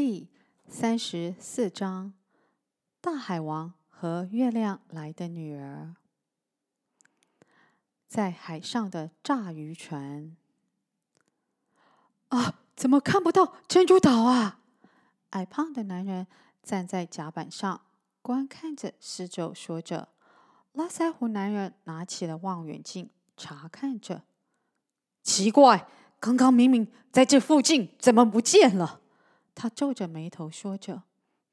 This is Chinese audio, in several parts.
第三十四章：大海王和月亮来的女儿。在海上的炸鱼船。啊，怎么看不到珍珠岛啊？矮胖的男人站在甲板上，观看着四周，说着。拉腮胡男人拿起了望远镜，查看着。奇怪，刚刚明明在这附近，怎么不见了？他皱着眉头说着。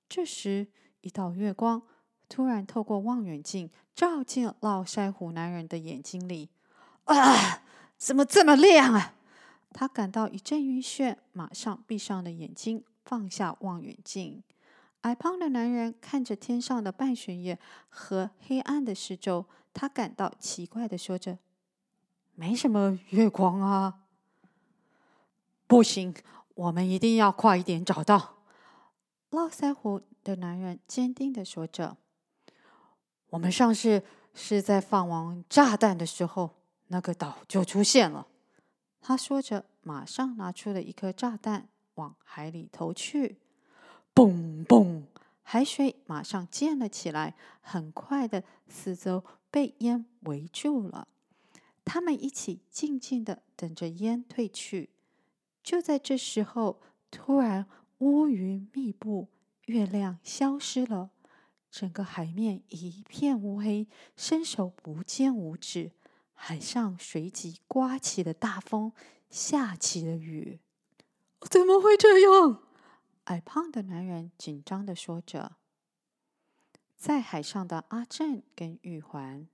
这时，一道月光突然透过望远镜照进络腮胡男人的眼睛里。啊！怎么这么亮啊？他感到一阵晕眩，马上闭上了眼睛，放下望远镜。矮胖的男人看着天上的半弦月和黑暗的四周，他感到奇怪地说着：“没什么月光啊。”不行。我们一定要快一点找到。络腮胡的男人坚定地说着：“我们上次是在放完炸弹的时候，那个岛就出现了。”他说着，马上拿出了一颗炸弹，往海里投去。嘣嘣，海水马上溅了起来，很快的，四周被烟围住了。他们一起静静的等着烟退去。就在这时候，突然乌云密布，月亮消失了，整个海面一片乌黑，伸手不见五指。海上随即刮起了大风，下起了雨。怎么会这样？矮胖的男人紧张的说着。在海上的阿正跟玉环，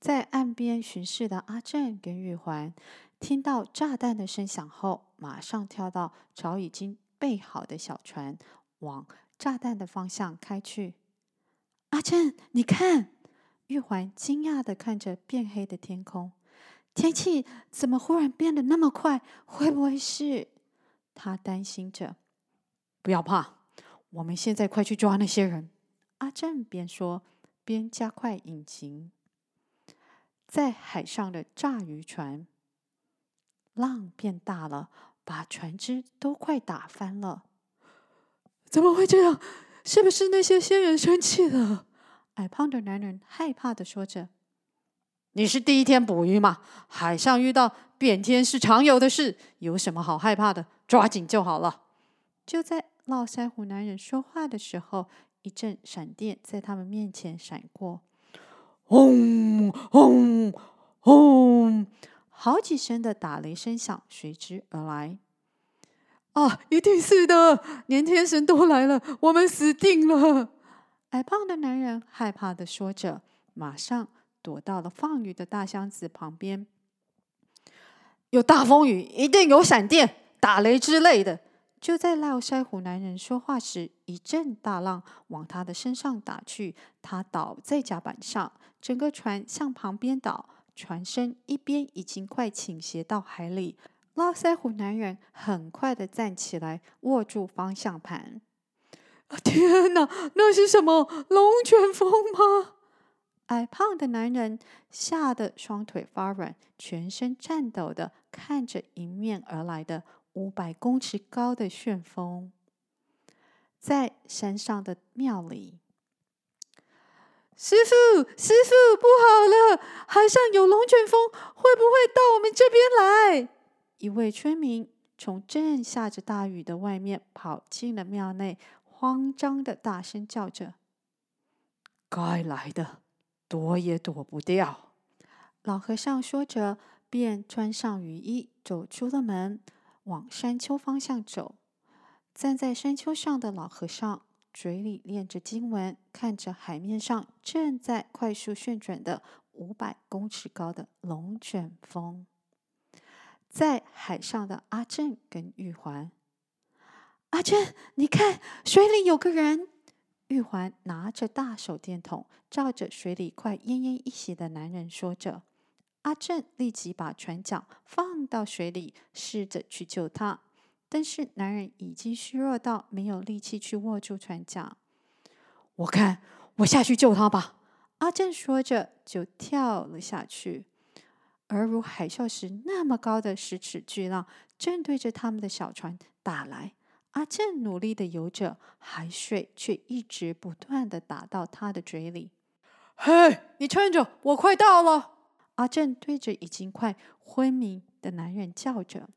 在岸边巡视的阿正跟玉环。听到炸弹的声响后，马上跳到早已经备好的小船，往炸弹的方向开去。阿正，你看！玉环惊讶地看着变黑的天空，天气怎么忽然变得那么快？会不会是？他担心着。不要怕，我们现在快去抓那些人。阿正边说边加快引擎。在海上的炸鱼船。浪变大了，把船只都快打翻了。怎么会这样？是不是那些仙人生气了？矮胖的男人害怕地说着：“你是第一天捕鱼吗？海上遇到变天是常有的事，有什么好害怕的？抓紧就好了。”就在络腮胡男人说话的时候，一阵闪电在他们面前闪过，轰轰轰！好几声的打雷声响随之而来。啊，一定是的，连天神都来了，我们死定了！矮胖的男人害怕的说着，马上躲到了放雨的大箱子旁边。有大风雨，一定有闪电、打雷之类的。就在络腮胡男人说话时，一阵大浪往他的身上打去，他倒在甲板上，整个船向旁边倒。船身一边已经快倾斜到海里，络腮胡男人很快的站起来，握住方向盘。天哪，那是什么？龙卷风吗？矮胖的男人吓得双腿发软，全身颤抖的看着迎面而来的五百公尺高的旋风。在山上的庙里。师傅，师傅，不好了！海上有龙卷风，会不会到我们这边来？一位村民从正下着大雨的外面跑进了庙内，慌张的大声叫着：“该来的，躲也躲不掉。”老和尚说着，便穿上雨衣，走出了门，往山丘方向走。站在山丘上的老和尚。嘴里念着经文，看着海面上正在快速旋转的五百公尺高的龙卷风，在海上的阿正跟玉环，阿正，你看水里有个人。玉环拿着大手电筒，照着水里快奄奄一息的男人说着。阿正立即把船桨放到水里，试着去救他。但是男人已经虚弱到没有力气去握住船桨。我看我下去救他吧。阿正说着就跳了下去。而如海啸时那么高的十尺巨浪正对着他们的小船打来。阿正努力的游着，海水却一直不断的打到他的嘴里。嘿，你撑着，我快到了！阿正对着已经快昏迷的男人叫着，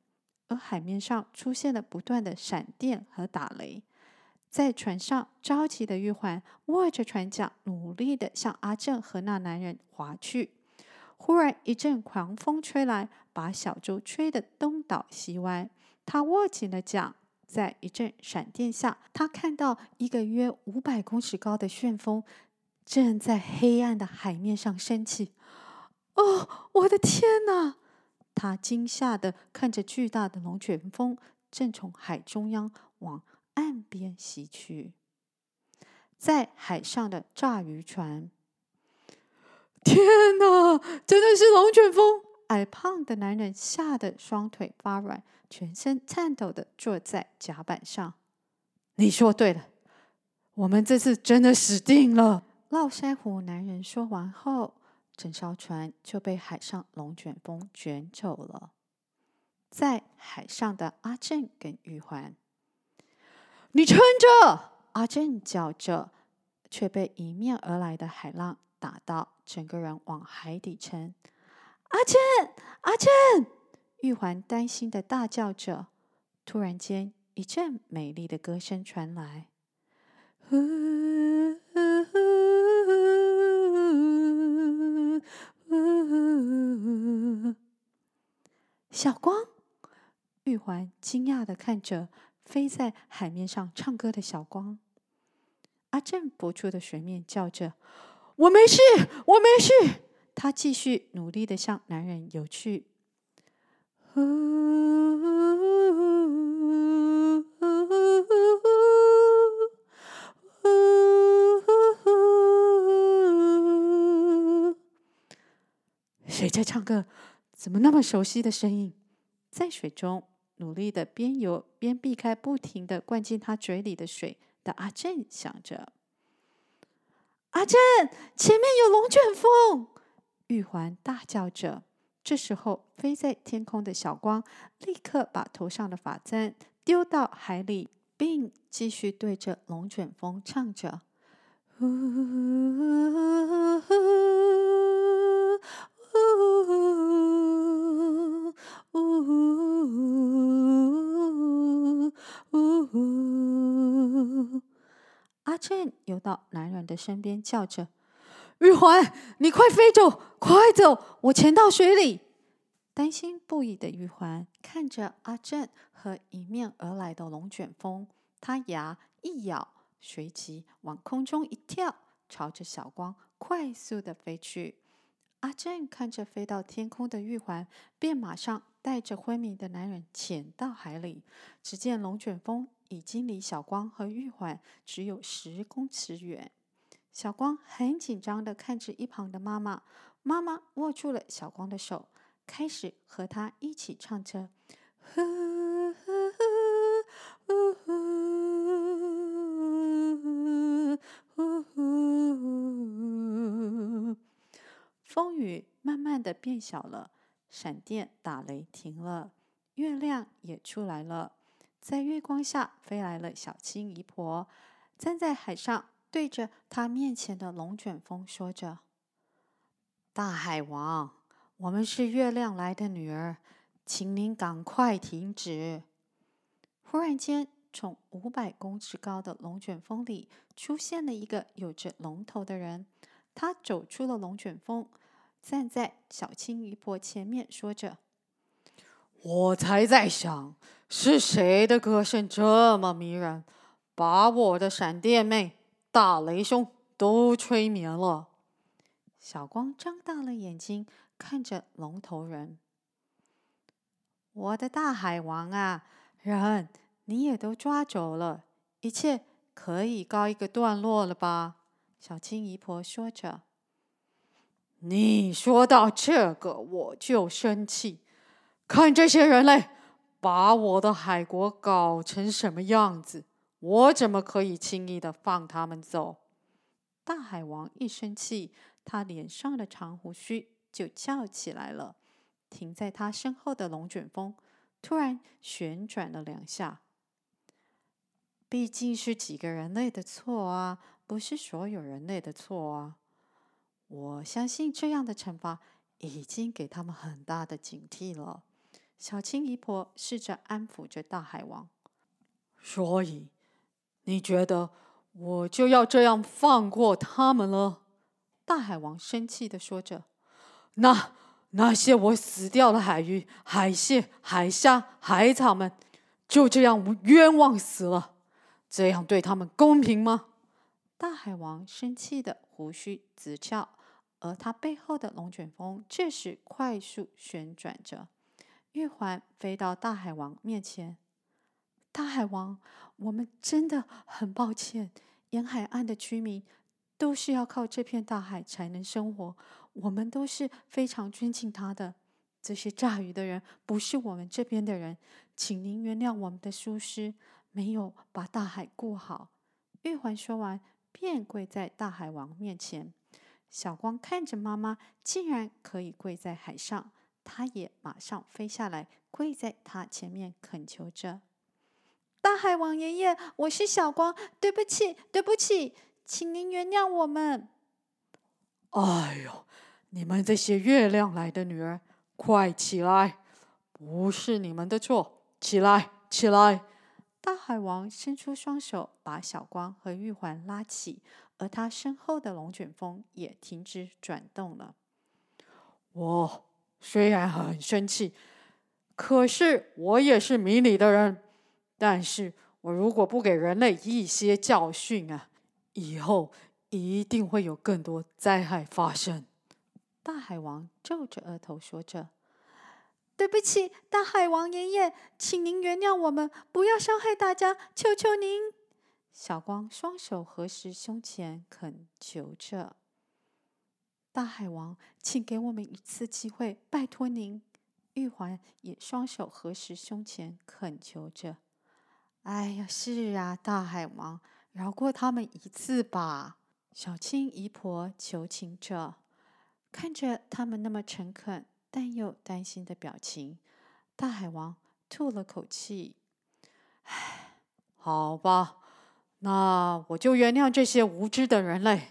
海面上出现了不断的闪电和打雷。在船上着急的玉环握着船桨，努力的向阿正和那男人划去。忽然一阵狂风吹来，把小舟吹得东倒西歪。他握紧了桨，在一阵闪电下，他看到一个约五百公尺高的旋风正在黑暗的海面上升起。哦，我的天哪！他惊吓的看着巨大的龙卷风正从海中央往岸边袭去，在海上的炸鱼船。天哪，真的是龙卷风！矮胖的男人吓得双腿发软，全身颤抖的坐在甲板上。你说对了，我们这次真的死定了。络腮胡男人说完后，整艘船就被海上龙卷风卷走了。在海上的阿正跟玉环。你撑着！阿正叫着，却被迎面而来的海浪打到，整个人往海底沉。阿正，阿正！玉环担心的大叫着。突然间，一阵美丽的歌声传来。小光！玉环惊讶的看着。飞在海面上唱歌的小光，阿正浮出的水面叫着：“我没事，我没事。”他继续努力的向男人游去。呼呼呼，谁在唱歌？怎么那么熟悉的声音？在水中。努力的边游边避开不停的灌进他嘴里的水的阿正想着：“阿正，前面有龙卷风！”玉环大叫着。这时候，飞在天空的小光立刻把头上的发簪丢到海里，并继续对着龙卷风唱着：“呜 呜呜呜呜。”阿正游到男人的身边，叫着：“玉环，你快飞走，快走！我潜到水里。”担心不已的玉环看着阿正和迎面而来的龙卷风，他牙一咬，随即往空中一跳，朝着小光快速的飞去。阿正看着飞到天空的玉环，便马上带着昏迷的男人潜到海里。只见龙卷风。已经离小光和玉环只有十公尺远，小光很紧张的看着一旁的妈妈，妈妈握住了小光的手，开始和他一起唱着：“呼呼呼呼呼呼。”风雨慢慢的变小了，闪电打雷停了，月亮也出来了。在月光下飞来了小青姨婆，站在海上，对着她面前的龙卷风说着：“大海王，我们是月亮来的女儿，请您赶快停止。”忽然间，从五百公尺高的龙卷风里出现了一个有着龙头的人，他走出了龙卷风，站在小青姨婆前面，说着。我才在想，是谁的歌声这么迷人，把我的闪电妹、大雷兄都催眠了。小光张大了眼睛看着龙头人，我的大海王啊，人你也都抓走了，一切可以告一个段落了吧？小青姨婆说着。你说到这个，我就生气。看这些人类把我的海国搞成什么样子，我怎么可以轻易的放他们走？大海王一生气，他脸上的长胡须就翘起来了。停在他身后的龙卷风突然旋转了两下。毕竟是几个人类的错啊，不是所有人类的错啊。我相信这样的惩罚已经给他们很大的警惕了。小青姨婆试着安抚着大海王。所以，你觉得我就要这样放过他们了？大海王生气地说着。那那些我死掉的海鱼、海蟹、海虾、海草们，就这样冤枉死了，这样对他们公平吗？大海王生气的胡须直翘，而它背后的龙卷风这时快速旋转着，玉环飞到大海王面前。大海王，我们真的很抱歉，沿海岸的居民都是要靠这片大海才能生活。我们都是非常尊敬他的。这些炸鱼的人不是我们这边的人，请您原谅我们的疏失，没有把大海顾好。玉环说完，便跪在大海王面前。小光看着妈妈竟然可以跪在海上，他也马上飞下来，跪在他前面恳求着：“大海王爷爷，我是小光，对不起，对不起，请您原谅我们。”哎呦！你们这些月亮来的女儿，快起来！不是你们的错，起来，起来！大海王伸出双手，把小光和玉环拉起，而他身后的龙卷风也停止转动了。我虽然很生气，可是我也是迷你的人。但是我如果不给人类一些教训啊，以后一定会有更多灾害发生。大海王皱着额头说着：“对不起，大海王爷爷，请您原谅我们，不要伤害大家，求求您。”小光双手合十胸前，恳求着：“大海王，请给我们一次机会，拜托您。”玉环也双手合十胸前，恳求着：“哎呀，是啊，大海王，饶过他们一次吧。”小青姨婆求情着。看着他们那么诚恳但又担心的表情，大海王吐了口气：“唉，好吧，那我就原谅这些无知的人类。”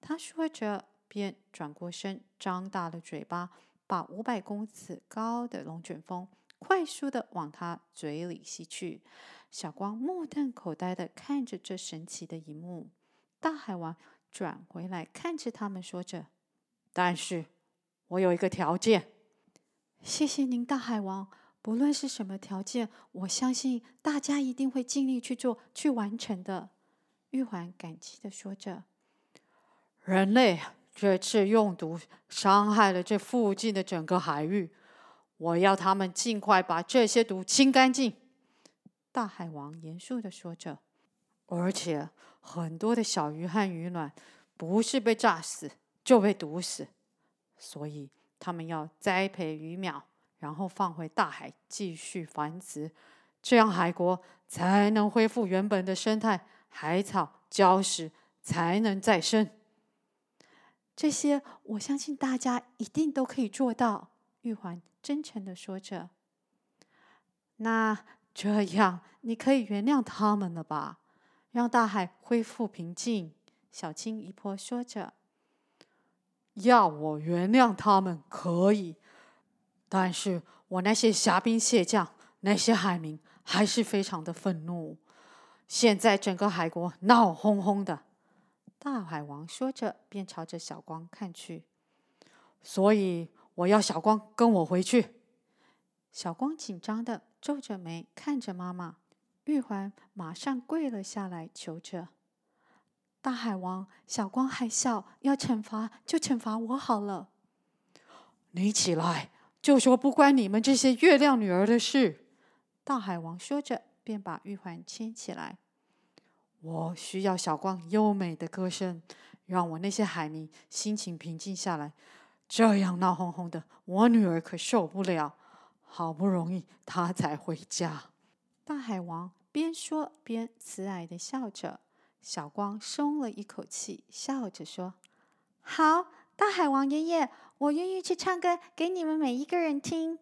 他说着，便转过身，张大了嘴巴，把五百公尺高的龙卷风快速的往他嘴里吸去。小光目瞪口呆的看着这神奇的一幕。大海王转回来看着他们，说着。但是，我有一个条件。谢谢您，大海王。不论是什么条件，我相信大家一定会尽力去做、去完成的。玉环感激的说着：“人类这次用毒伤害了这附近的整个海域，我要他们尽快把这些毒清干净。”大海王严肃的说着：“而且，很多的小鱼和鱼卵不是被炸死。”就被毒死，所以他们要栽培鱼苗，然后放回大海继续繁殖，这样海国才能恢复原本的生态，海草、礁石才能再生。这些我相信大家一定都可以做到。玉环真诚地说着。那这样你可以原谅他们了吧？让大海恢复平静。小青姨婆说着。要我原谅他们可以，但是我那些虾兵蟹将、那些海民还是非常的愤怒。现在整个海国闹哄哄的，大海王说着，便朝着小光看去。所以我要小光跟我回去。小光紧张的皱着眉看着妈妈，玉环马上跪了下来求着。大海王，小光还小，要惩罚就惩罚我好了。你起来，就说不关你们这些月亮女儿的事。大海王说着，便把玉环牵起来。我需要小光优美的歌声，让我那些海民心情平静下来。这样闹哄哄的，我女儿可受不了。好不容易她才回家。大海王边说边慈爱的笑着。小光松了一口气，笑着说：“好，大海王爷爷，我愿意去唱歌给你们每一个人听。”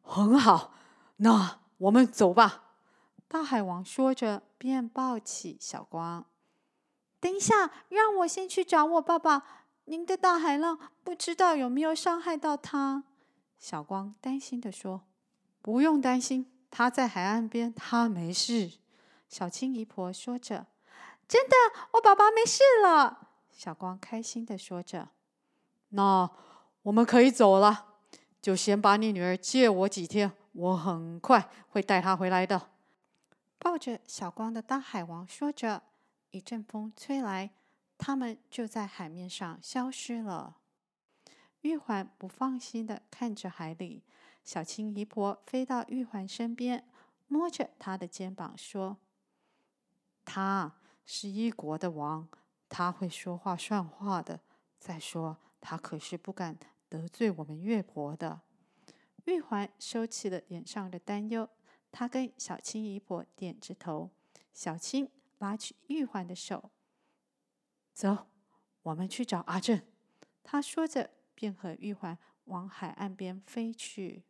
很好，那我们走吧。大海王说着，便抱起小光。等一下，让我先去找我爸爸。您的大海浪不知道有没有伤害到他？小光担心地说：“不用担心，他在海岸边，他没事。”小青姨婆说着：“真的，我爸爸没事了。”小光开心地说着：“那我们可以走了，就先把你女儿借我几天，我很快会带她回来的。”抱着小光的大海王说着，一阵风吹来，他们就在海面上消失了。玉环不放心的看着海里，小青姨婆飞到玉环身边，摸着她的肩膀说：“他是一国的王，他会说话算话的。再说，他可是不敢得罪我们月婆的。”玉环收起了脸上的担忧。他跟小青姨婆点着头，小青拉起玉环的手，走，我们去找阿正。他说着，便和玉环往海岸边飞去。